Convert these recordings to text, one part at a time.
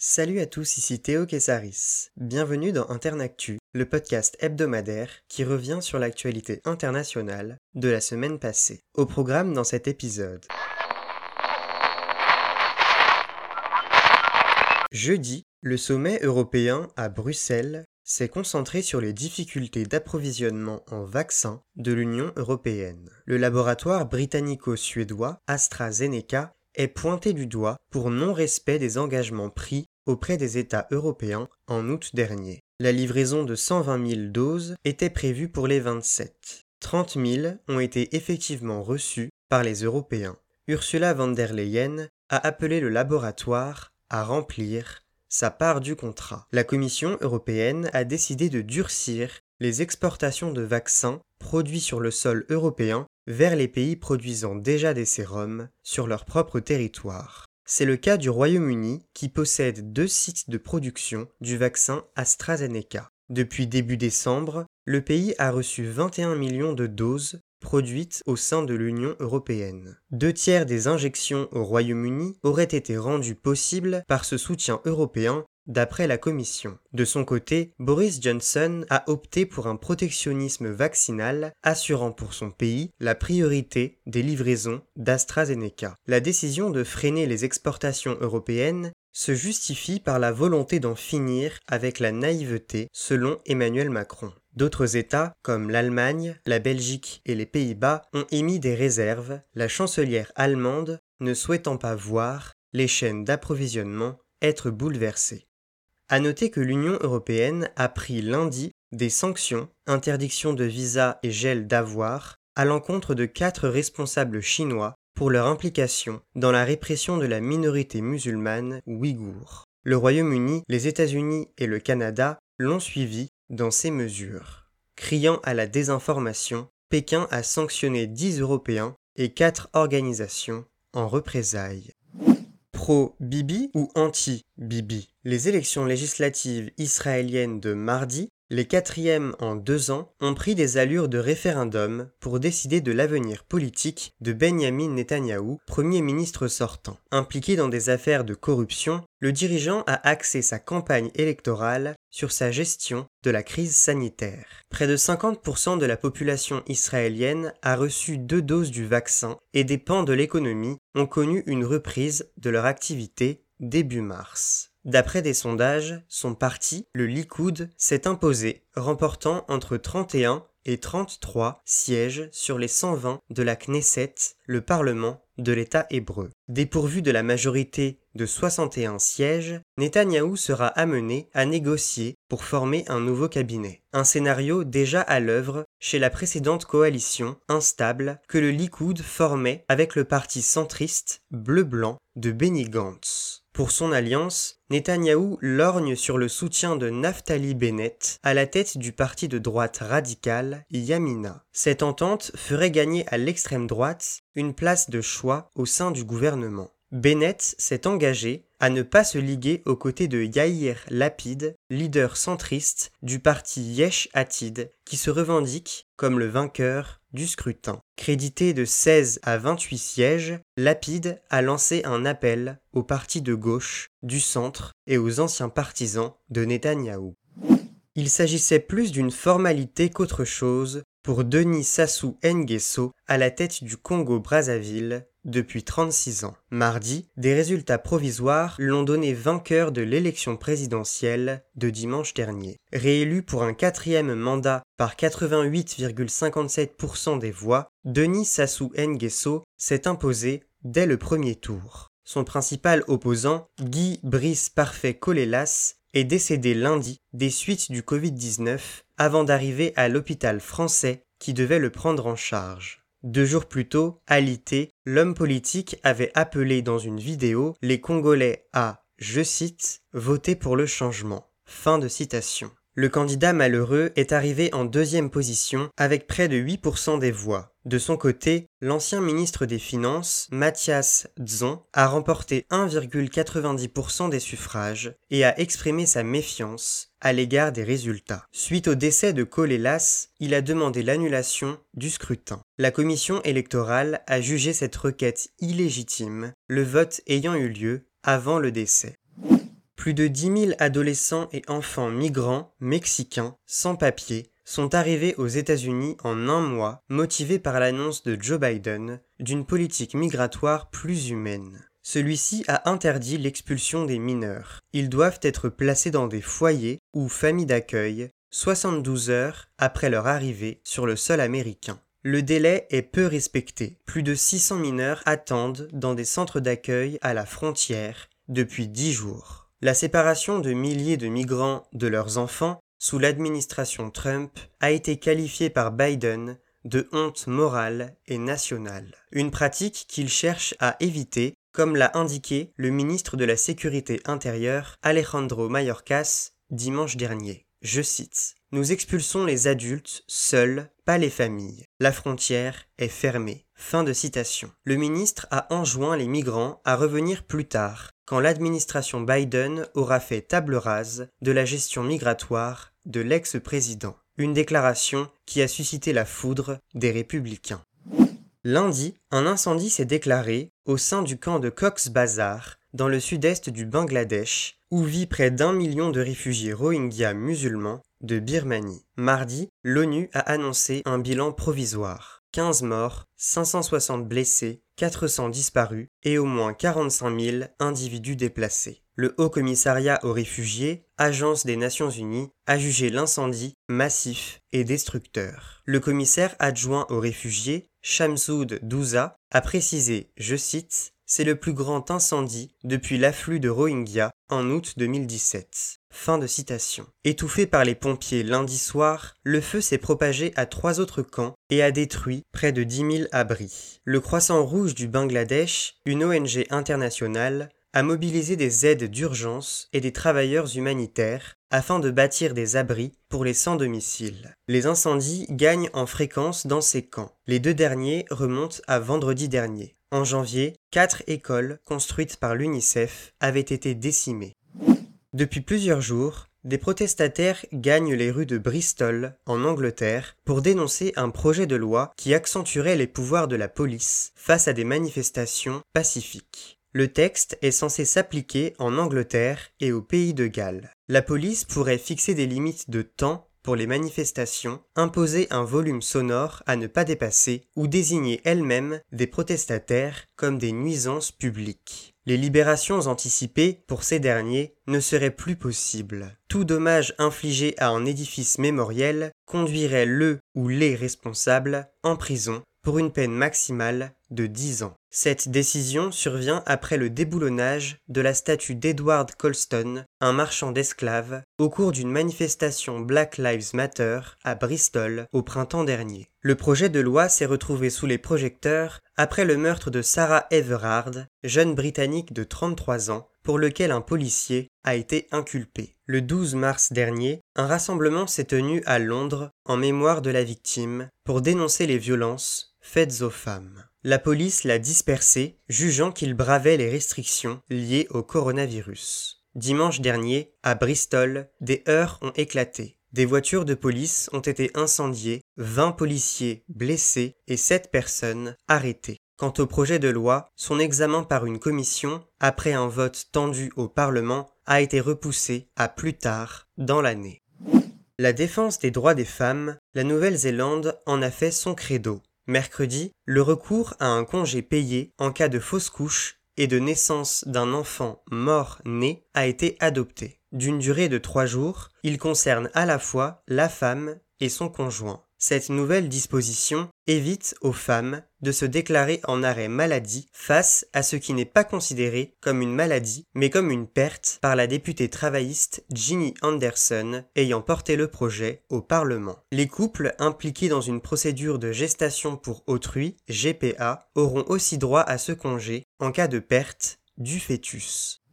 Salut à tous, ici Théo Kessaris. Bienvenue dans Internactu, le podcast hebdomadaire qui revient sur l'actualité internationale de la semaine passée. Au programme dans cet épisode. Jeudi, le sommet européen à Bruxelles s'est concentré sur les difficultés d'approvisionnement en vaccins de l'Union européenne. Le laboratoire britannico-suédois AstraZeneca est pointé du doigt pour non-respect des engagements pris auprès des États européens en août dernier. La livraison de 120 000 doses était prévue pour les 27. 30 000 ont été effectivement reçues par les Européens. Ursula von der Leyen a appelé le laboratoire à remplir sa part du contrat. La Commission européenne a décidé de durcir les exportations de vaccins produits sur le sol européen vers les pays produisant déjà des sérums sur leur propre territoire. C'est le cas du Royaume-Uni qui possède deux sites de production du vaccin AstraZeneca. Depuis début décembre, le pays a reçu 21 millions de doses produites au sein de l'Union européenne. Deux tiers des injections au Royaume-Uni auraient été rendues possibles par ce soutien européen d'après la Commission. De son côté, Boris Johnson a opté pour un protectionnisme vaccinal assurant pour son pays la priorité des livraisons d'AstraZeneca. La décision de freiner les exportations européennes se justifie par la volonté d'en finir avec la naïveté selon Emmanuel Macron. D'autres États, comme l'Allemagne, la Belgique et les Pays-Bas, ont émis des réserves, la chancelière allemande ne souhaitant pas voir les chaînes d'approvisionnement être bouleversées. À noter que l'Union européenne a pris lundi des sanctions, interdiction de visa et gel d'avoir à l'encontre de quatre responsables chinois pour leur implication dans la répression de la minorité musulmane ouïghour. Le Royaume-Uni, les États-Unis et le Canada l'ont suivi dans ces mesures. Criant à la désinformation, Pékin a sanctionné 10 Européens et 4 organisations en représailles pro-Bibi ou anti-Bibi? Les élections législatives israéliennes de mardi, les quatrièmes en deux ans, ont pris des allures de référendum pour décider de l'avenir politique de Benjamin Netanyahou, Premier ministre sortant. Impliqué dans des affaires de corruption, le dirigeant a axé sa campagne électorale sur sa gestion de la crise sanitaire. Près de 50% de la population israélienne a reçu deux doses du vaccin et des pans de l'économie ont connu une reprise de leur activité début mars. D'après des sondages, son parti, le Likoud, s'est imposé, remportant entre 31 et 33 sièges sur les 120 de la Knesset, le Parlement de l'État hébreu. Dépourvu de la majorité de 61 sièges, Netanyahou sera amené à négocier pour former un nouveau cabinet. Un scénario déjà à l'œuvre chez la précédente coalition instable que le Likoud formait avec le parti centriste bleu-blanc de Benny Gantz. Pour son alliance, Netanyahou lorgne sur le soutien de Naftali Bennett à la tête du parti de droite radical Yamina. Cette entente ferait gagner à l'extrême droite une place de choix au sein du gouvernement. Bennett s'est engagé à ne pas se liguer aux côtés de Yair Lapid, leader centriste du parti Yesh Atid, qui se revendique comme le vainqueur du scrutin. Crédité de 16 à 28 sièges, Lapide a lancé un appel aux partis de gauche, du centre et aux anciens partisans de Netanyahou. Il s'agissait plus d'une formalité qu'autre chose pour Denis Sassou Nguesso à la tête du Congo-Brazzaville depuis 36 ans. Mardi, des résultats provisoires l'ont donné vainqueur de l'élection présidentielle de dimanche dernier. Réélu pour un quatrième mandat par 88,57% des voix, Denis Sassou Nguesso s'est imposé dès le premier tour. Son principal opposant, Guy Brice Parfait Colélas, est décédé lundi des suites du Covid-19 avant d'arriver à l'hôpital français qui devait le prendre en charge. Deux jours plus tôt, à l'IT, l'homme politique avait appelé dans une vidéo les Congolais à, je cite, voter pour le changement. Fin de citation. Le candidat malheureux est arrivé en deuxième position avec près de 8% des voix. De son côté, l'ancien ministre des Finances, Mathias Dzon, a remporté 1,90% des suffrages et a exprimé sa méfiance à l'égard des résultats. Suite au décès de Colélas, il a demandé l'annulation du scrutin. La commission électorale a jugé cette requête illégitime, le vote ayant eu lieu avant le décès. Plus de 10 000 adolescents et enfants migrants, mexicains, sans papier, sont arrivés aux États-Unis en un mois, motivés par l'annonce de Joe Biden d'une politique migratoire plus humaine. Celui-ci a interdit l'expulsion des mineurs. Ils doivent être placés dans des foyers ou familles d'accueil 72 heures après leur arrivée sur le sol américain. Le délai est peu respecté. Plus de 600 mineurs attendent dans des centres d'accueil à la frontière depuis 10 jours. La séparation de milliers de migrants de leurs enfants sous l'administration Trump a été qualifiée par Biden de honte morale et nationale. Une pratique qu'il cherche à éviter, comme l'a indiqué le ministre de la Sécurité intérieure Alejandro Mayorkas dimanche dernier. Je cite Nous expulsons les adultes seuls, pas les familles. La frontière est fermée. Fin de citation. Le ministre a enjoint les migrants à revenir plus tard, quand l'administration Biden aura fait table rase de la gestion migratoire de l'ex-président. Une déclaration qui a suscité la foudre des républicains. Lundi, un incendie s'est déclaré au sein du camp de Cox's Bazar, dans le sud-est du Bangladesh, où vit près d'un million de réfugiés rohingyas musulmans de Birmanie. Mardi, l'ONU a annoncé un bilan provisoire. 15 morts, 560 blessés, 400 disparus et au moins 45 000 individus déplacés. Le Haut Commissariat aux réfugiés, agence des Nations Unies, a jugé l'incendie massif et destructeur. Le commissaire adjoint aux réfugiés, Shamsoud Douza, a précisé, je cite, c'est le plus grand incendie depuis l'afflux de Rohingya en août 2017. Fin de citation. Étouffé par les pompiers lundi soir, le feu s'est propagé à trois autres camps et a détruit près de 10 000 abris. Le Croissant Rouge du Bangladesh, une ONG internationale, a mobilisé des aides d'urgence et des travailleurs humanitaires afin de bâtir des abris pour les sans-domicile. Les incendies gagnent en fréquence dans ces camps. Les deux derniers remontent à vendredi dernier. En janvier, quatre écoles construites par l'UNICEF avaient été décimées. Depuis plusieurs jours, des protestataires gagnent les rues de Bristol, en Angleterre, pour dénoncer un projet de loi qui accentuerait les pouvoirs de la police face à des manifestations pacifiques. Le texte est censé s'appliquer en Angleterre et au pays de Galles. La police pourrait fixer des limites de temps pour les manifestations, imposer un volume sonore à ne pas dépasser ou désigner elle-même des protestataires comme des nuisances publiques. Les libérations anticipées pour ces derniers ne seraient plus possibles. Tout dommage infligé à un édifice mémoriel conduirait le ou les responsables en prison une peine maximale de 10 ans. Cette décision survient après le déboulonnage de la statue d'Edward Colston, un marchand d'esclaves, au cours d'une manifestation Black Lives Matter à Bristol au printemps dernier. Le projet de loi s'est retrouvé sous les projecteurs après le meurtre de Sarah Everard, jeune Britannique de 33 ans, pour lequel un policier a été inculpé. Le 12 mars dernier, un rassemblement s'est tenu à Londres en mémoire de la victime pour dénoncer les violences faites aux femmes. La police l'a dispersé, jugeant qu'il bravait les restrictions liées au coronavirus. Dimanche dernier, à Bristol, des heurts ont éclaté. Des voitures de police ont été incendiées, 20 policiers blessés et 7 personnes arrêtées. Quant au projet de loi, son examen par une commission, après un vote tendu au Parlement, a été repoussé à plus tard dans l'année. La défense des droits des femmes, la Nouvelle-Zélande en a fait son credo. Mercredi, le recours à un congé payé en cas de fausse couche et de naissance d'un enfant mort-né a été adopté. D'une durée de trois jours, il concerne à la fois la femme et son conjoint. Cette nouvelle disposition évite aux femmes de se déclarer en arrêt maladie face à ce qui n'est pas considéré comme une maladie, mais comme une perte par la députée travailliste Ginny Anderson ayant porté le projet au Parlement. Les couples impliqués dans une procédure de gestation pour autrui, GPA, auront aussi droit à ce congé en cas de perte du fœtus.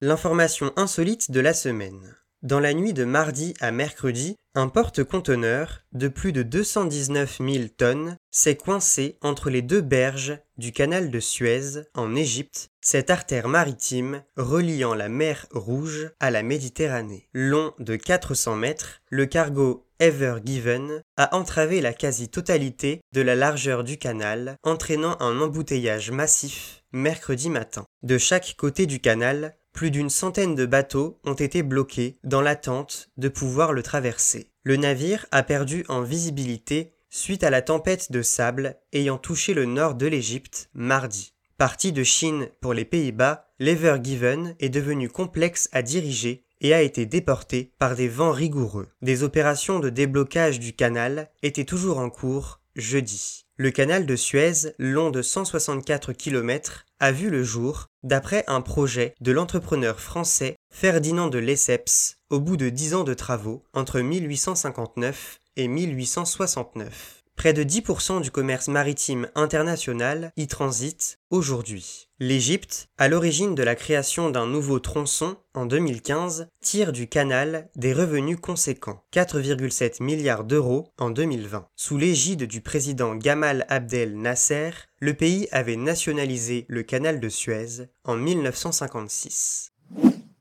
L'information insolite de la semaine. Dans la nuit de mardi à mercredi, un porte-conteneur de plus de 219 000 tonnes s'est coincé entre les deux berges du canal de Suez en Égypte, cette artère maritime reliant la mer Rouge à la Méditerranée. Long de 400 mètres, le cargo Ever Given a entravé la quasi-totalité de la largeur du canal, entraînant un embouteillage massif mercredi matin. De chaque côté du canal, plus d'une centaine de bateaux ont été bloqués dans l'attente de pouvoir le traverser. Le navire a perdu en visibilité suite à la tempête de sable ayant touché le nord de l'Égypte mardi. Parti de Chine pour les Pays-Bas, l'Ever Given est devenu complexe à diriger et a été déporté par des vents rigoureux. Des opérations de déblocage du canal étaient toujours en cours jeudi. Le canal de Suez, long de 164 km, a vu le jour d'après un projet de l'entrepreneur français Ferdinand de Lesseps au bout de dix ans de travaux entre 1859 et 1869. Près de 10% du commerce maritime international y transite aujourd'hui. L'Égypte, à l'origine de la création d'un nouveau tronçon en 2015, tire du canal des revenus conséquents, 4,7 milliards d'euros en 2020. Sous l'égide du président Gamal Abdel Nasser, le pays avait nationalisé le canal de Suez en 1956.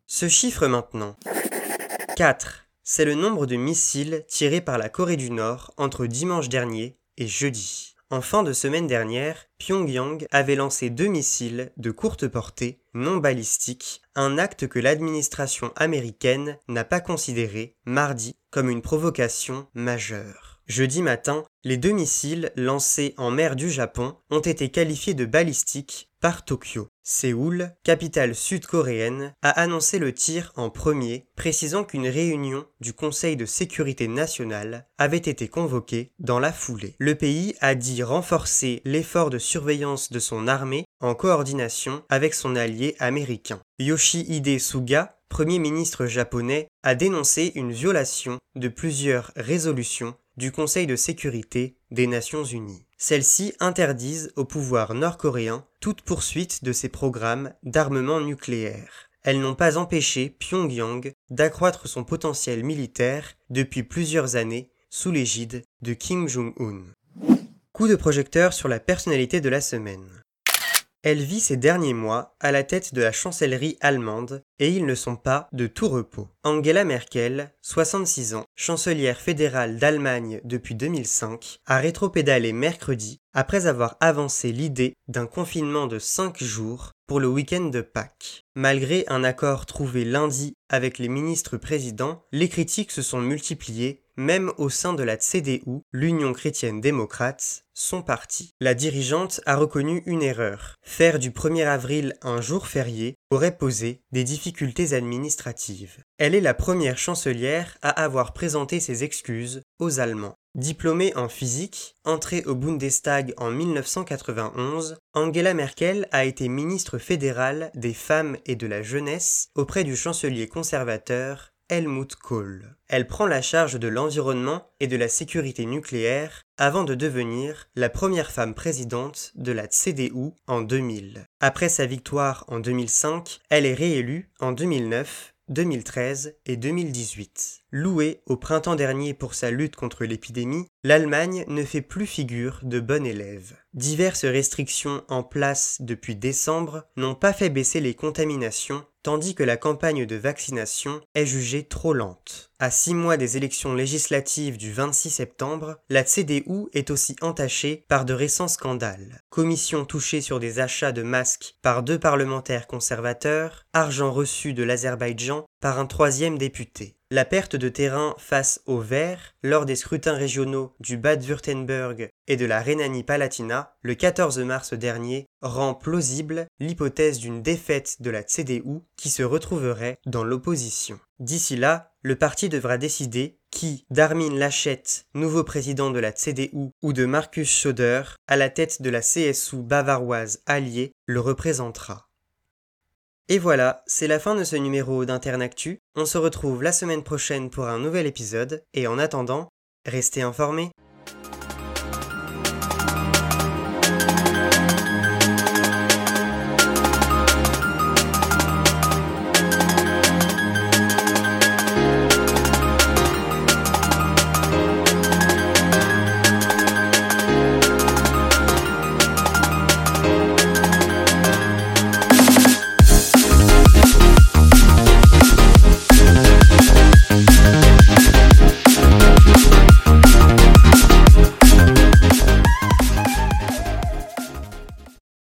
Ce chiffre maintenant. 4 c'est le nombre de missiles tirés par la Corée du Nord entre dimanche dernier et jeudi. En fin de semaine dernière, Pyongyang avait lancé deux missiles de courte portée non balistiques, un acte que l'administration américaine n'a pas considéré mardi comme une provocation majeure. Jeudi matin, les deux missiles lancés en mer du Japon ont été qualifiés de balistiques par Tokyo. Séoul, capitale sud-coréenne, a annoncé le tir en premier, précisant qu'une réunion du Conseil de sécurité nationale avait été convoquée dans la foulée. Le pays a dit renforcer l'effort de surveillance de son armée en coordination avec son allié américain. Yoshihide Suga, Premier ministre japonais, a dénoncé une violation de plusieurs résolutions du Conseil de sécurité des Nations Unies. Celles-ci interdisent au pouvoir nord-coréen toute poursuite de ses programmes d'armement nucléaire. Elles n'ont pas empêché Pyongyang d'accroître son potentiel militaire depuis plusieurs années sous l'égide de Kim Jong-un. Coup de projecteur sur la personnalité de la semaine. Elle vit ces derniers mois à la tête de la chancellerie allemande et ils ne sont pas de tout repos. Angela Merkel, 66 ans, chancelière fédérale d'Allemagne depuis 2005, a rétropédalé mercredi après avoir avancé l'idée d'un confinement de 5 jours pour le week-end de Pâques. Malgré un accord trouvé lundi avec les ministres présidents, les critiques se sont multipliées même au sein de la CDU, l'Union chrétienne démocrate, son parti. La dirigeante a reconnu une erreur. Faire du 1er avril un jour férié aurait posé des difficultés administratives. Elle est la première chancelière à avoir présenté ses excuses aux Allemands. Diplômée en physique, entrée au Bundestag en 1991, Angela Merkel a été ministre fédérale des femmes et de la jeunesse auprès du chancelier conservateur Helmut Kohl. Elle prend la charge de l'environnement et de la sécurité nucléaire avant de devenir la première femme présidente de la CDU en 2000. Après sa victoire en 2005, elle est réélue en 2009 2013 et 2018. Louée au printemps dernier pour sa lutte contre l'épidémie, l'Allemagne ne fait plus figure de bon élève. Diverses restrictions en place depuis décembre n'ont pas fait baisser les contaminations tandis que la campagne de vaccination est jugée trop lente. À six mois des élections législatives du 26 septembre, la CDU est aussi entachée par de récents scandales. Commission touchée sur des achats de masques par deux parlementaires conservateurs, argent reçu de l'Azerbaïdjan par un troisième député. La perte de terrain face aux Verts lors des scrutins régionaux du Bade-Württemberg et de la Rhénanie-Palatinat le 14 mars dernier rend plausible l'hypothèse d'une défaite de la CDU qui se retrouverait dans l'opposition. D'ici là, le parti devra décider qui, d'Armin Laschet, nouveau président de la CDU, ou de Markus Söder, à la tête de la CSU bavaroise alliée, le représentera. Et voilà, c'est la fin de ce numéro d'Internactu. On se retrouve la semaine prochaine pour un nouvel épisode, et en attendant, restez informés.